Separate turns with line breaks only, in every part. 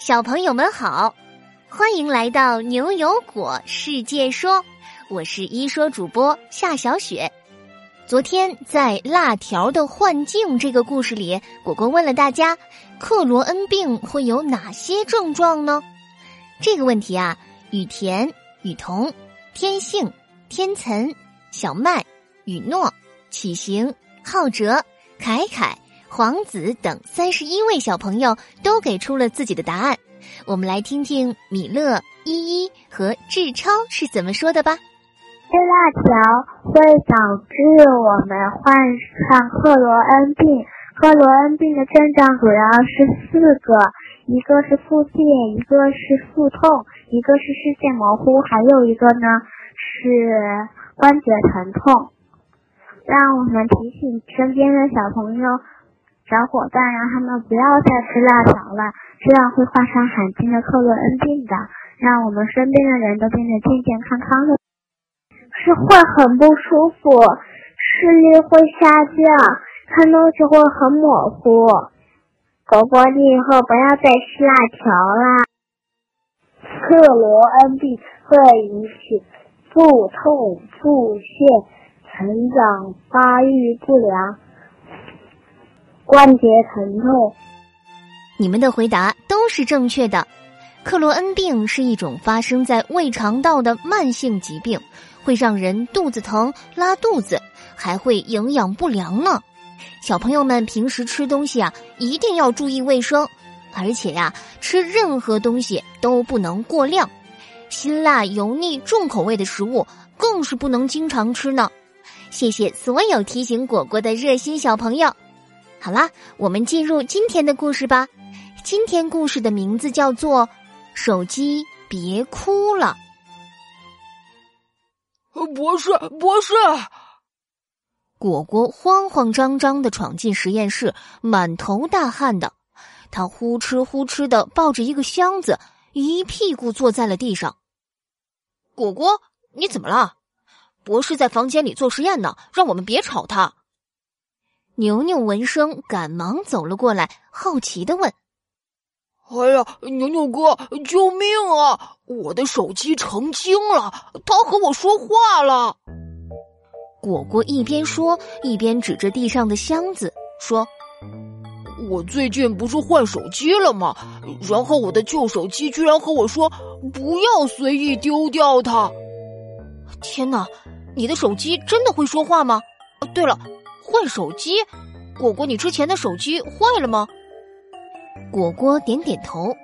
小朋友们好，欢迎来到牛油果世界说，我是一说主播夏小雪。昨天在辣条的幻境这个故事里，果果问了大家，克罗恩病会有哪些症状呢？这个问题啊，雨田、雨桐、天性、天岑、小麦、雨诺、启行、浩哲、凯凯。皇子等三十一位小朋友都给出了自己的答案，我们来听听米勒、依依和志超是怎么说的吧。
吃辣条会导致我们患上克罗恩病。克罗恩病的症状主要是四个，一个是腹泻，一个是腹痛，一个是视线模糊，还有一个呢是关节疼痛。让我们提醒身边的小朋友。小伙伴让他们不要再吃辣条了，这样会患上罕见的克罗恩病的，让我们身边的人都变得健健康康的。是会很不舒服，视力会下降，看东西会很模糊。果果，你以后不要再吃辣条啦。克罗恩病会引起腹痛、腹泻、成长发育不良。关节疼痛，
你们的回答都是正确的。克罗恩病是一种发生在胃肠道的慢性疾病，会让人肚子疼、拉肚子，还会营养不良呢。小朋友们平时吃东西啊，一定要注意卫生，而且呀，吃任何东西都不能过量，辛辣、油腻、重口味的食物更是不能经常吃呢。谢谢所有提醒果果的热心小朋友。好啦，我们进入今天的故事吧。今天故事的名字叫做《手机别哭了》。
博士，博士！
果果慌慌张张的闯进实验室，满头大汗的。他呼哧呼哧的抱着一个箱子，一屁股坐在了地上。果果，你怎么了？博士在房间里做实验呢，让我们别吵他。牛牛闻声，赶忙走了过来，好奇的问：“
哎呀，牛牛哥，救命啊！我的手机成精了，它和我说话了。”
果果一边说，一边指着地上的箱子说：“
我最近不是换手机了吗？然后我的旧手机居然和我说不要随意丢掉它。
天哪，你的手机真的会说话吗？对了。”换手机，果果，你之前的手机坏了吗？果果点点头。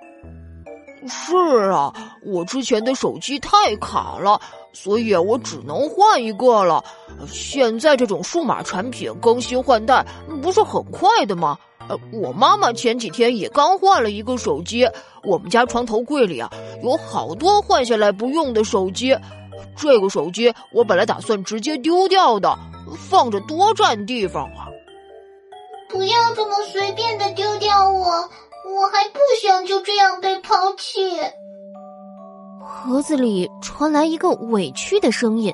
是啊，我之前的手机太卡了，所以我只能换一个了。现在这种数码产品更新换代不是很快的吗？呃，我妈妈前几天也刚换了一个手机。我们家床头柜里啊，有好多换下来不用的手机。这个手机我本来打算直接丢掉的。放着多占地方啊！
不要这么随便的丢掉我，我还不想就这样被抛弃。
盒子里传来一个委屈的声音，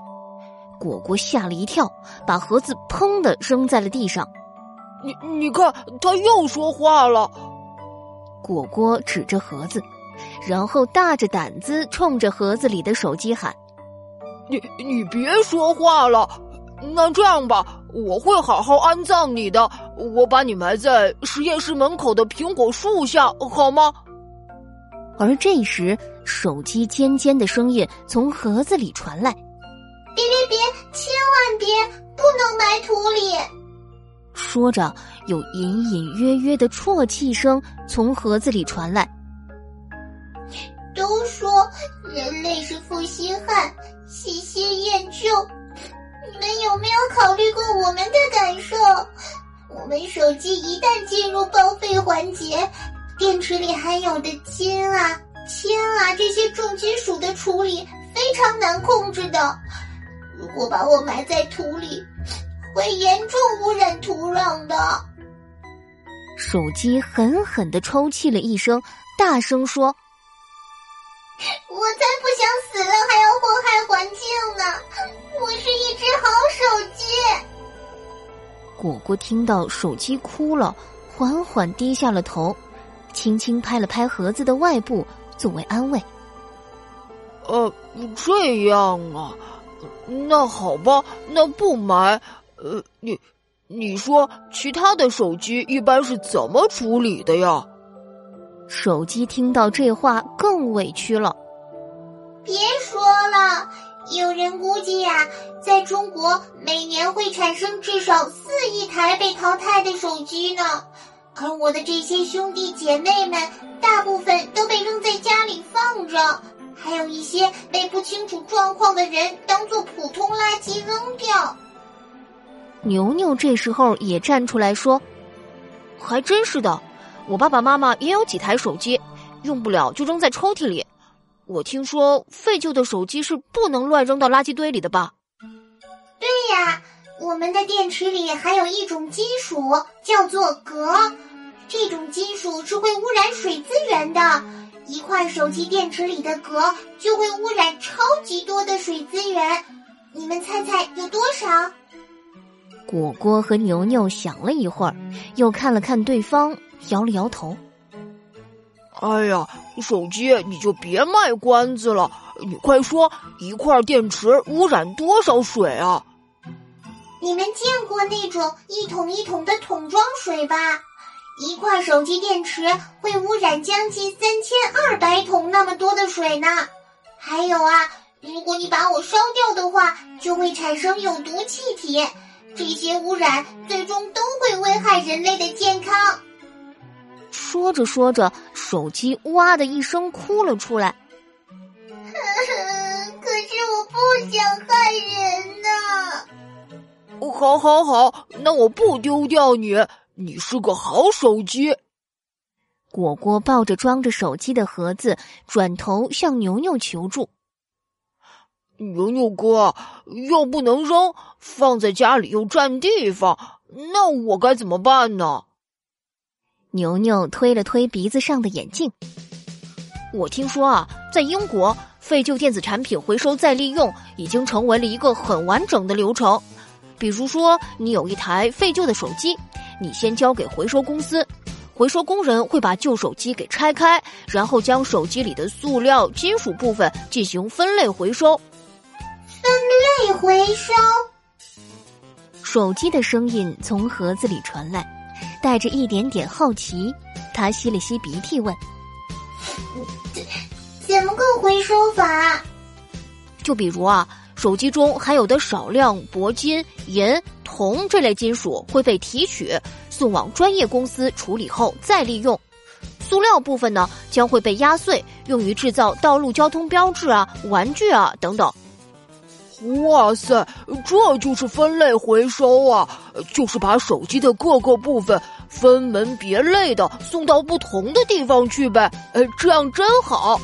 果果吓了一跳，把盒子砰的扔在了地上。
你你看，他又说话了。
果果指着盒子，然后大着胆子冲着盒子里的手机喊：“
你你别说话了。”那这样吧，我会好好安葬你的。我把你埋在实验室门口的苹果树下，好吗？
而这时，手机尖尖的声音从盒子里传来：“
别别别，千万别，不能埋土里！”
说着，有隐隐约约的啜泣声从盒子里传来。
都说人类是负心汉，喜新厌旧。你们有没有考虑过我们的感受？我们手机一旦进入报废环节，电池里含有的氢啊、铅啊这些重金属的处理非常难控制的。如果把我埋在土里，会严重污染土壤的。
手机狠狠的抽泣了一声，大声说：“
我才不想死了，还要祸害环境呢！”我是一只好手机。
果果听到手机哭了，缓缓低下了头，轻轻拍了拍盒子的外部作为安慰。
呃，这样啊，那好吧，那不买。呃，你，你说其他的手机一般是怎么处理的呀？
手机听到这话更委屈了。
别说了，有人估计呀，在中国每年会产生至少四亿台被淘汰的手机呢。而我的这些兄弟姐妹们，大部分都被扔在家里放着。还有一些被不清楚状况的人当做普通垃圾扔掉。
牛牛这时候也站出来说：“
还真是的，我爸爸妈妈也有几台手机，用不了就扔在抽屉里。我听说废旧的手机是不能乱扔到垃圾堆里的吧？”“
对呀，我们的电池里还有一种金属叫做镉，这种金属是会污染水资源的。”一块手机电池里的镉就会污染超级多的水资源，你们猜猜有多少？
果果和牛牛想了一会儿，又看了看对方，摇了摇头。
哎呀，手机你就别卖关子了，你快说，一块电池污染多少水啊？
你们见过那种一桶一桶的桶装水吧？一块手机电池会污染将近三千二百桶那么多的水呢。还有啊，如果你把我烧掉的话，就会产生有毒气体。这些污染最终都会危害人类的健康。
说着说着，手机哇的一声哭了出来。
可是我不想害人呐。
好，好，好，那我不丢掉你。你是个好手机。
果果抱着装着手机的盒子，转头向牛牛求助：“
牛牛哥，又不能扔，放在家里又占地方，那我该怎么办呢？”
牛牛推了推鼻子上的眼镜：“
我听说啊，在英国，废旧电子产品回收再利用已经成为了一个很完整的流程。比如说，你有一台废旧的手机。”你先交给回收公司，回收工人会把旧手机给拆开，然后将手机里的塑料、金属部分进行分类回收。
分类回收。
手机的声音从盒子里传来，带着一点点好奇。他吸了吸鼻涕，问：“
怎么个回收法？
就比如啊。”手机中含有的少量铂金、银、铜这类金属会被提取，送往专业公司处理后再利用。塑料部分呢，将会被压碎，用于制造道路交通标志啊、玩具啊等等。
哇塞，这就是分类回收啊！就是把手机的各个部分分门别类的送到不同的地方去呗。呃，这样真好。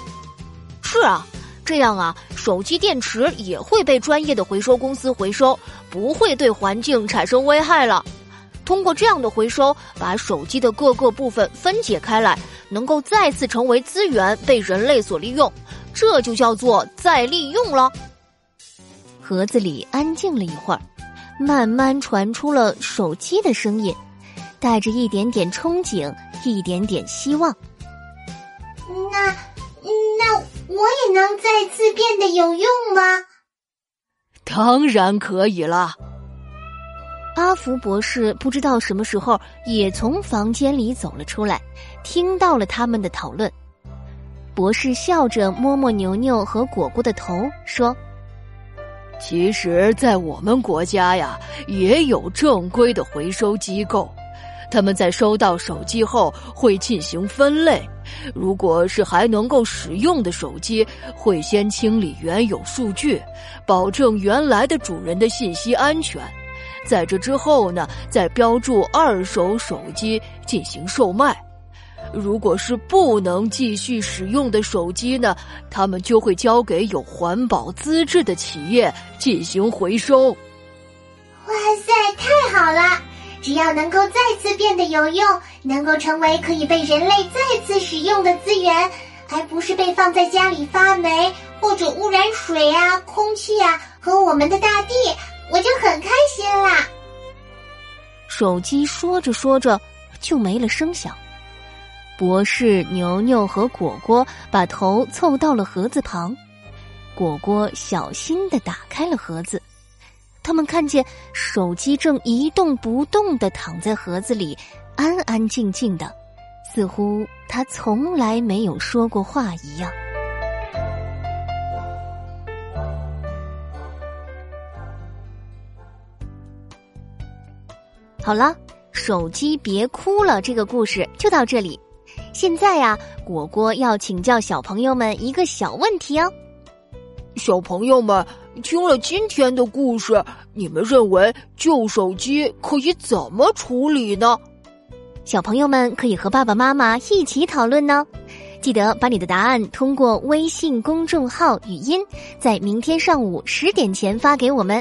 是啊。这样啊，手机电池也会被专业的回收公司回收，不会对环境产生危害了。通过这样的回收，把手机的各个部分分解开来，能够再次成为资源，被人类所利用，这就叫做再利用了。
盒子里安静了一会儿，慢慢传出了手机的声音，带着一点点憧憬，一点点希望。
那，那。我也能再次变得有用吗？
当然可以了。
阿福博士不知道什么时候也从房间里走了出来，听到了他们的讨论。博士笑着摸摸牛牛和果果的头，说：“
其实，在我们国家呀，也有正规的回收机构。”他们在收到手机后会进行分类，如果是还能够使用的手机，会先清理原有数据，保证原来的主人的信息安全。在这之后呢，再标注二手手机进行售卖。如果是不能继续使用的手机呢，他们就会交给有环保资质的企业进行回收。
哇塞，太好了！只要能够再次变得有用，能够成为可以被人类再次使用的资源，而不是被放在家里发霉或者污染水啊、空气啊和我们的大地，我就很开心啦。
手机说着说着就没了声响，博士、牛牛和果果把头凑到了盒子旁。果果小心的打开了盒子，他们看见手机正一动不动的躺在盒子里，安安静静的，似乎他从来没有说过话一样。好了，手机别哭了，这个故事就到这里。现在呀，果果要请教小朋友们一个小问题哦。
小朋友们听了今天的故事，你们认为旧手机可以怎么处理呢？
小朋友们可以和爸爸妈妈一起讨论呢。记得把你的答案通过微信公众号语音，在明天上午十点前发给我们。